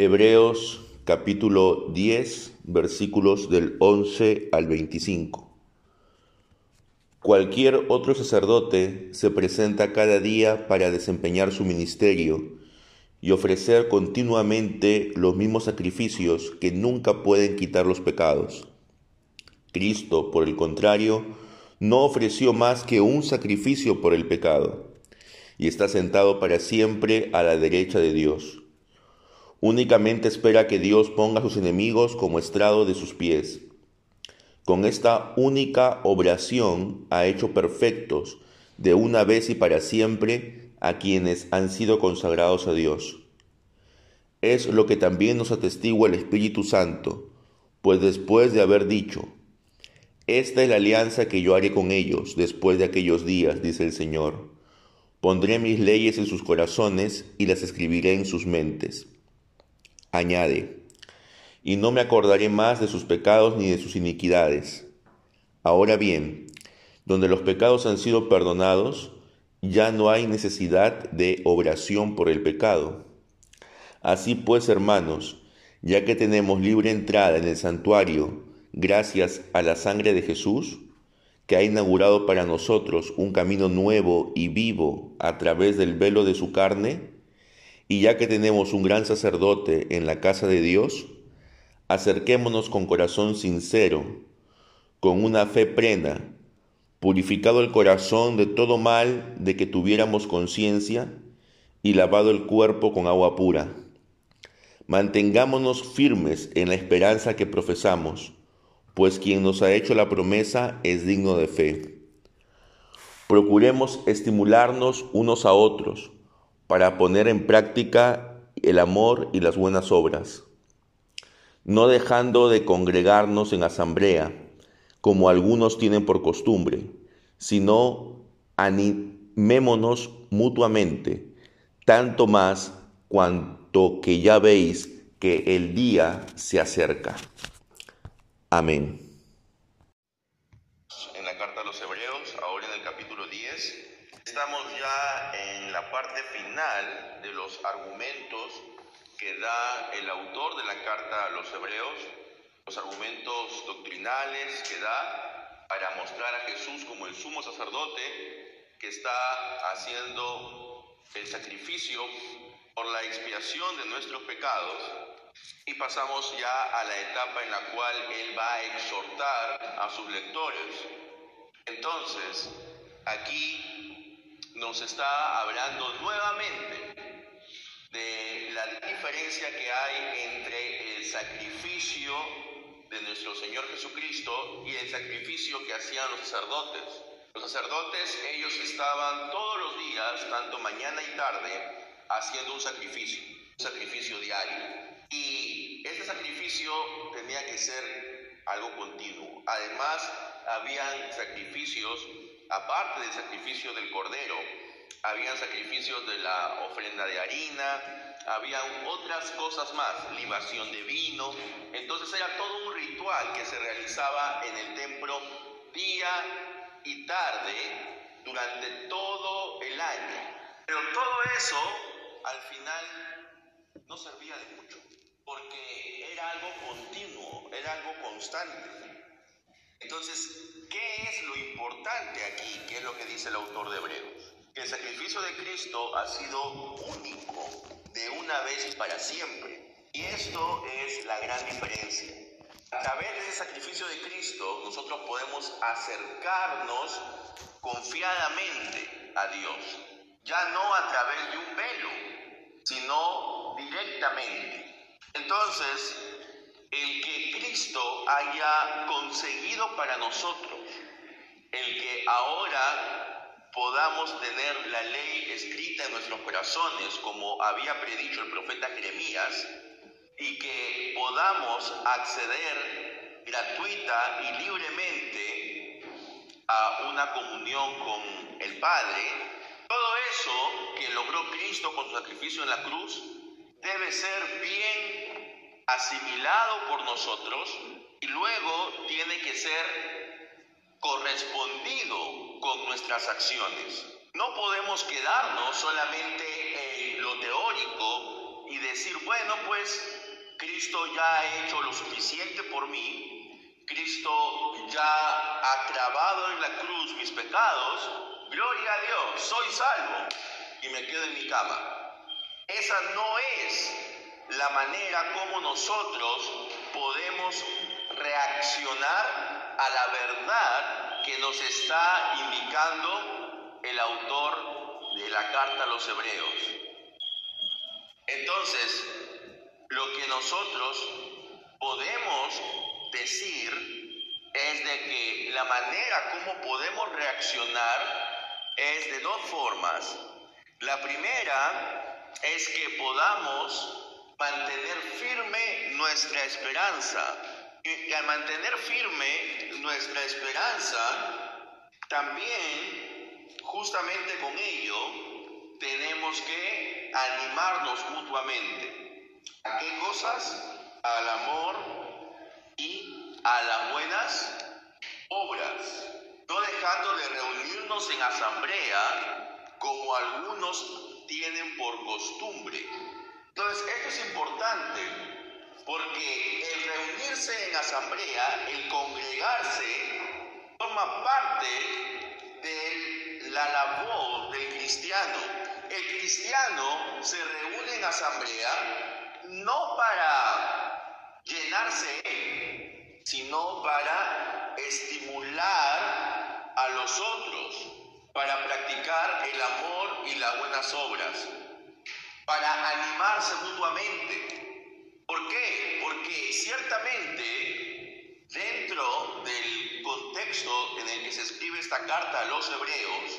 Hebreos capítulo 10 versículos del 11 al 25. Cualquier otro sacerdote se presenta cada día para desempeñar su ministerio y ofrecer continuamente los mismos sacrificios que nunca pueden quitar los pecados. Cristo, por el contrario, no ofreció más que un sacrificio por el pecado, y está sentado para siempre a la derecha de Dios. Únicamente espera que Dios ponga a sus enemigos como estrado de sus pies. Con esta única obración ha hecho perfectos de una vez y para siempre a quienes han sido consagrados a Dios. Es lo que también nos atestigua el Espíritu Santo, pues después de haber dicho, Esta es la alianza que yo haré con ellos después de aquellos días, dice el Señor. Pondré mis leyes en sus corazones y las escribiré en sus mentes. Añade, y no me acordaré más de sus pecados ni de sus iniquidades. Ahora bien, donde los pecados han sido perdonados, ya no hay necesidad de obración por el pecado. Así pues, hermanos, ya que tenemos libre entrada en el santuario gracias a la sangre de Jesús, que ha inaugurado para nosotros un camino nuevo y vivo a través del velo de su carne, y ya que tenemos un gran sacerdote en la casa de Dios, acerquémonos con corazón sincero, con una fe plena, purificado el corazón de todo mal de que tuviéramos conciencia y lavado el cuerpo con agua pura. Mantengámonos firmes en la esperanza que profesamos, pues quien nos ha hecho la promesa es digno de fe. Procuremos estimularnos unos a otros para poner en práctica el amor y las buenas obras, no dejando de congregarnos en asamblea, como algunos tienen por costumbre, sino animémonos mutuamente, tanto más cuanto que ya veis que el día se acerca. Amén. Final de los argumentos que da el autor de la carta a los Hebreos, los argumentos doctrinales que da para mostrar a Jesús como el sumo sacerdote que está haciendo el sacrificio por la expiación de nuestros pecados y pasamos ya a la etapa en la cual Él va a exhortar a sus lectores. Entonces, aquí nos está hablando nuevamente de la diferencia que hay entre el sacrificio de nuestro Señor Jesucristo y el sacrificio que hacían los sacerdotes. Los sacerdotes, ellos estaban todos los días, tanto mañana y tarde, haciendo un sacrificio, un sacrificio diario. Y este sacrificio tenía que ser algo continuo. Además, habían sacrificios, aparte del sacrificio del cordero, habían sacrificios de la ofrenda de harina, habían otras cosas más, libación de vino. Entonces era todo un ritual que se realizaba en el templo día y tarde durante todo el año. Pero todo eso al final no servía de mucho, porque era algo continuo, era algo constante. Entonces, ¿qué es lo importante aquí? ¿Qué es lo que dice el autor de Hebreos? Que el sacrificio de Cristo ha sido único, de una vez y para siempre. Y esto es la gran diferencia. A través de ese sacrificio de Cristo, nosotros podemos acercarnos confiadamente a Dios, ya no a través de un velo, sino directamente. Entonces, haya conseguido para nosotros, el que ahora podamos tener la ley escrita en nuestros corazones, como había predicho el profeta Jeremías, y que podamos acceder gratuita y libremente a una comunión con el Padre, todo eso que logró Cristo con su sacrificio en la cruz debe ser bien asimilado por nosotros y luego tiene que ser correspondido con nuestras acciones. No podemos quedarnos solamente en lo teórico y decir, bueno, pues Cristo ya ha hecho lo suficiente por mí, Cristo ya ha clavado en la cruz mis pecados, gloria a Dios, soy salvo y me quedo en mi cama. Esa no es la manera como nosotros podemos reaccionar a la verdad que nos está indicando el autor de la carta a los hebreos. Entonces, lo que nosotros podemos decir es de que la manera como podemos reaccionar es de dos formas. La primera es que podamos mantener firme nuestra esperanza. Y al mantener firme nuestra esperanza, también justamente con ello tenemos que animarnos mutuamente. ¿A qué cosas? Al amor y a las buenas obras. No dejando de reunirnos en asamblea como algunos tienen por costumbre. Entonces, esto es importante porque el reunirse en asamblea, el congregarse, forma parte de la labor del cristiano. El cristiano se reúne en asamblea no para llenarse sino para estimular a los otros, para practicar el amor y las buenas obras, para animarse mutuamente. ¿Por qué? Porque ciertamente dentro del contexto en el que se escribe esta carta a los hebreos,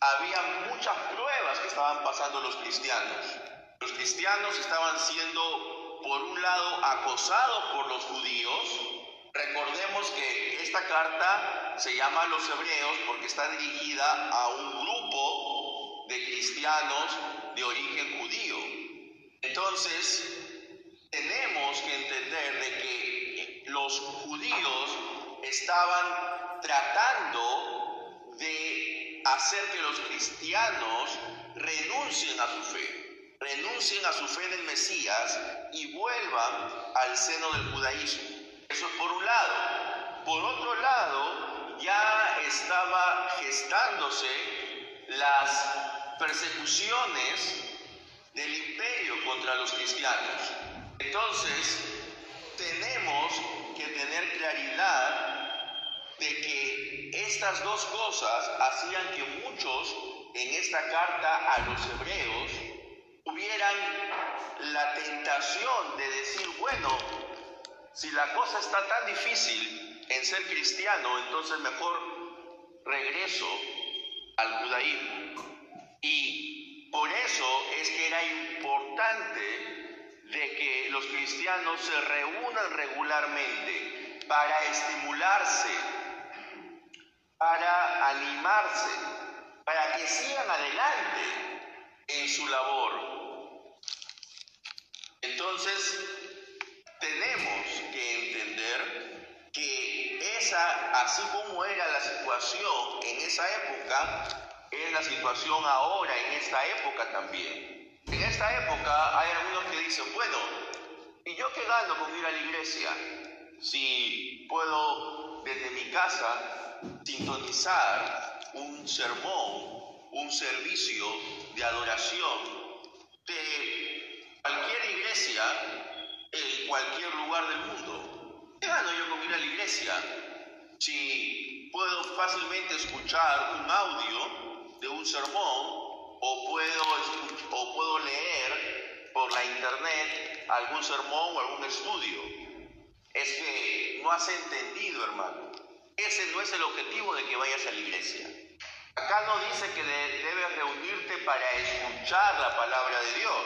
había muchas pruebas que estaban pasando los cristianos. Los cristianos estaban siendo, por un lado, acosados por los judíos. Recordemos que esta carta se llama a los hebreos porque está dirigida a un grupo de cristianos de origen judío. Entonces, tenemos que entender de que los judíos estaban tratando de hacer que los cristianos renuncien a su fe, renuncien a su fe en el Mesías y vuelvan al seno del judaísmo. Eso es por un lado. Por otro lado, ya estaba gestándose las persecuciones del imperio contra los cristianos. Entonces, tenemos que tener claridad de que estas dos cosas hacían que muchos en esta carta a los hebreos tuvieran la tentación de decir, bueno, si la cosa está tan difícil en ser cristiano, entonces mejor regreso al judaísmo. Y por eso es que era importante de que los cristianos se reúnan regularmente para estimularse, para animarse, para que sigan adelante en su labor. Entonces, tenemos que entender que esa, así como era la situación en esa época, es la situación ahora en esta época también. Esta época hay algunos que dicen, bueno, ¿y yo qué gano con ir a la iglesia? Si puedo desde mi casa sintonizar un sermón, un servicio de adoración de cualquier iglesia en cualquier lugar del mundo. ¿Qué gano yo con ir a la iglesia? Si puedo fácilmente escuchar un audio de un sermón o puedo, o puedo leer por la internet algún sermón o algún estudio. Es que no has entendido, hermano. Ese no es el objetivo de que vayas a la iglesia. Acá no dice que de, debes reunirte para escuchar la palabra de Dios,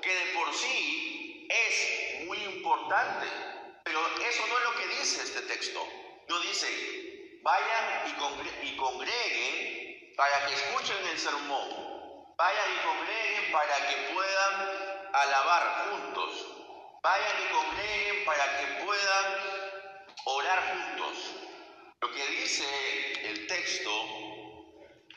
que de por sí es muy importante. Pero eso no es lo que dice este texto. No dice, vayan y, congre y congreguen para que escuchen el sermón. Vayan y congreguen para que puedan alabar juntos. Vayan y congreguen para que puedan orar juntos. Lo que dice el texto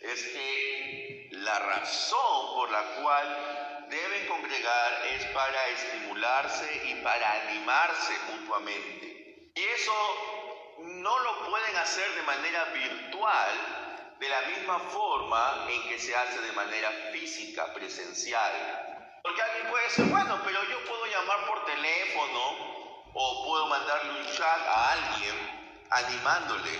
es que la razón por la cual deben congregar es para estimularse y para animarse mutuamente. Y eso no lo pueden hacer de manera virtual de la misma forma en que se hace de manera física, presencial. Porque alguien puede decir, bueno, pero yo puedo llamar por teléfono o puedo mandarle un chat a alguien animándole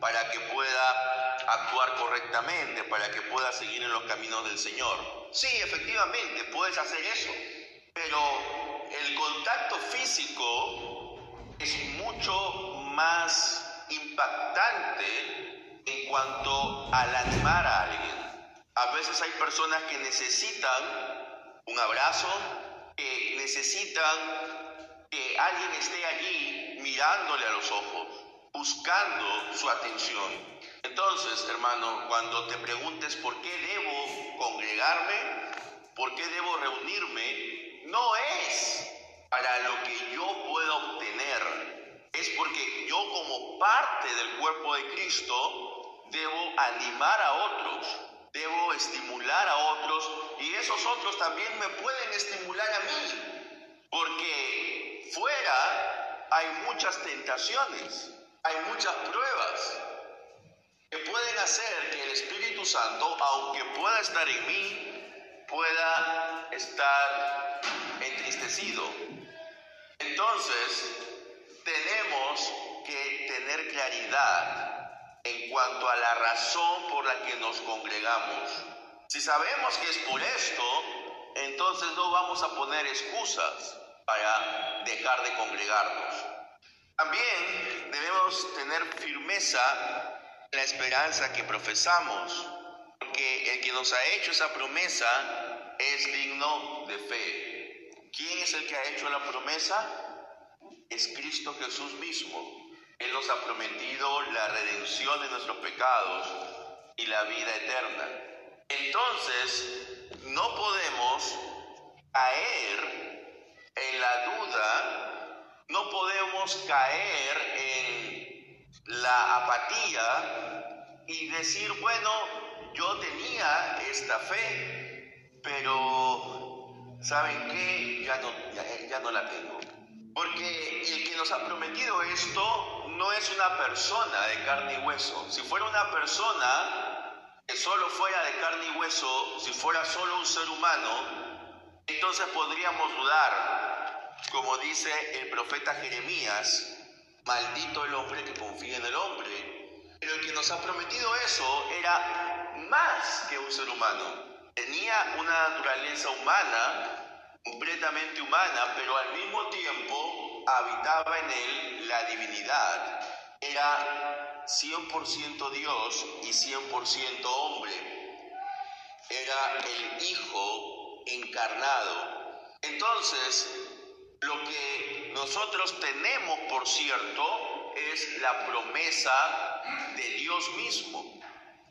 para que pueda actuar correctamente, para que pueda seguir en los caminos del Señor. Sí, efectivamente, puedes hacer eso, pero el contacto físico es mucho más impactante en cuanto al animar a alguien. A veces hay personas que necesitan un abrazo, que necesitan que alguien esté allí mirándole a los ojos, buscando su atención. Entonces, hermano, cuando te preguntes por qué debo congregarme, por qué debo reunirme, no es para lo que yo pueda obtener, es porque yo como parte del cuerpo de Cristo debo animar a otros, debo estimular a otros y esos otros también me pueden estimular a mí, porque fuera hay muchas tentaciones, hay muchas pruebas que pueden hacer que el Espíritu Santo, aunque pueda estar en mí, pueda estar entristecido. Entonces, tenemos que tener claridad en cuanto a la razón por la que nos congregamos. Si sabemos que es por esto, entonces no vamos a poner excusas para dejar de congregarnos. También debemos tener firmeza la esperanza que profesamos, porque el que nos ha hecho esa promesa es digno de fe. ¿Quién es el que ha hecho la promesa? Es Cristo Jesús mismo. Él nos ha prometido la redención de nuestros pecados y la vida eterna. Entonces, no podemos caer en la duda, no podemos caer en la apatía y decir, bueno, yo tenía esta fe, pero ¿saben qué? Ya no, ya, no la tengo. Porque el que nos ha prometido esto no es una persona de carne y hueso. Si fuera una persona que solo fuera de carne y hueso, si fuera solo un ser humano, entonces podríamos dudar, como dice el profeta Jeremías, Maldito el hombre que confía en el hombre. Pero el que nos ha prometido eso era más que un ser humano. Tenía una naturaleza humana, completamente humana, pero al mismo tiempo habitaba en él la divinidad. Era 100% Dios y 100% hombre. Era el Hijo encarnado. Entonces, lo que nosotros tenemos, por cierto, es la promesa de Dios mismo,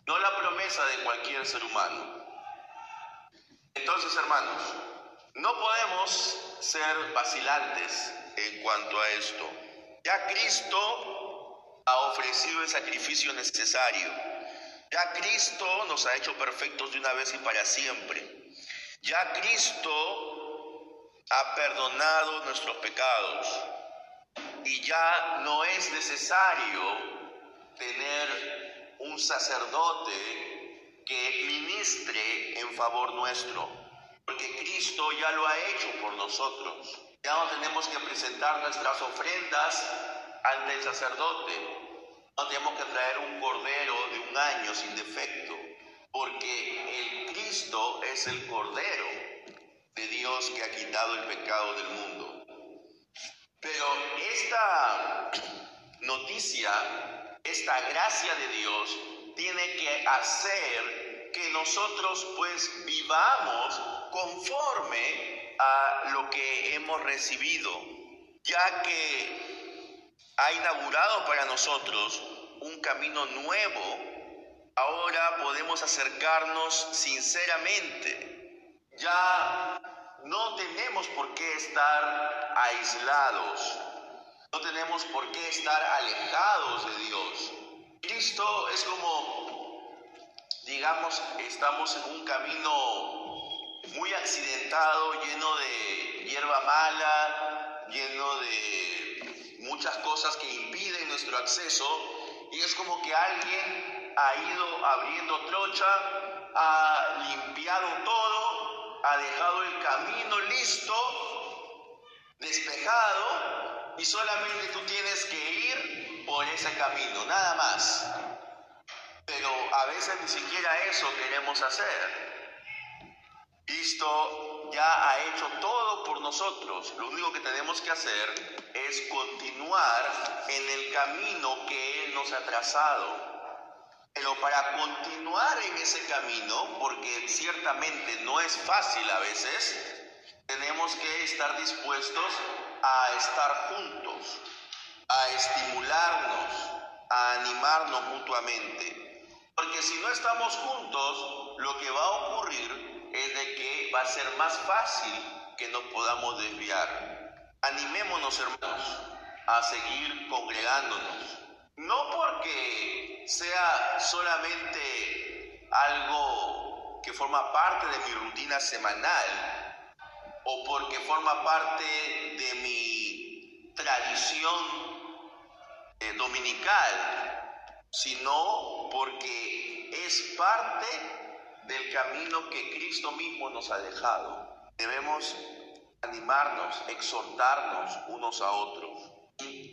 no la promesa de cualquier ser humano. Entonces, hermanos, no podemos ser vacilantes en cuanto a esto. Ya Cristo ha ofrecido el sacrificio necesario. Ya Cristo nos ha hecho perfectos de una vez y para siempre. Ya Cristo ha perdonado nuestros pecados y ya no es necesario tener un sacerdote que ministre en favor nuestro, porque Cristo ya lo ha hecho por nosotros. Tenemos que presentar nuestras ofrendas ante el sacerdote, no tenemos que traer un cordero de un año sin defecto, porque el Cristo es el cordero de Dios que ha quitado el pecado del mundo. Pero esta noticia, esta gracia de Dios, tiene que hacer que nosotros pues vivamos conforme a lo que hemos recibido, ya que ha inaugurado para nosotros un camino nuevo, ahora podemos acercarnos sinceramente. Ya no tenemos por qué estar aislados, no tenemos por qué estar alejados de Dios. Cristo es como, digamos, estamos en un camino muy accidentado, lleno de hierba mala, lleno de muchas cosas que impiden nuestro acceso. Y es como que alguien ha ido abriendo trocha, ha limpiado todo, ha dejado el camino listo, despejado, y solamente tú tienes que ir por ese camino, nada más. Pero a veces ni siquiera eso queremos hacer. Cristo ya ha hecho todo por nosotros. Lo único que tenemos que hacer es continuar en el camino que Él nos ha trazado. Pero para continuar en ese camino, porque ciertamente no es fácil a veces, tenemos que estar dispuestos a estar juntos, a estimularnos, a animarnos mutuamente. Porque si no estamos juntos, lo que va a ocurrir es de que va a ser más fácil que nos podamos desviar. Animémonos, hermanos, a seguir congregándonos. No porque sea solamente algo que forma parte de mi rutina semanal o porque forma parte de mi tradición eh, dominical, sino porque es parte del camino que Cristo mismo nos ha dejado. Debemos animarnos, exhortarnos unos a otros.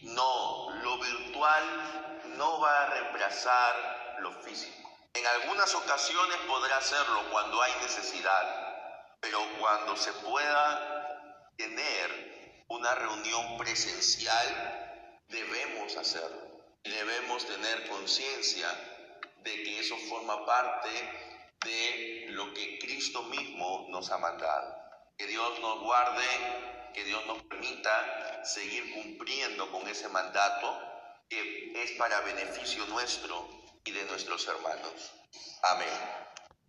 no, lo virtual no va a reemplazar lo físico. En algunas ocasiones podrá hacerlo cuando hay necesidad, pero cuando se pueda tener una reunión presencial, debemos hacerlo. Debemos tener conciencia de que eso forma parte de lo que Cristo mismo nos ha mandado. Que Dios nos guarde, que Dios nos permita seguir cumpliendo con ese mandato que es para beneficio nuestro y de nuestros hermanos. Amén.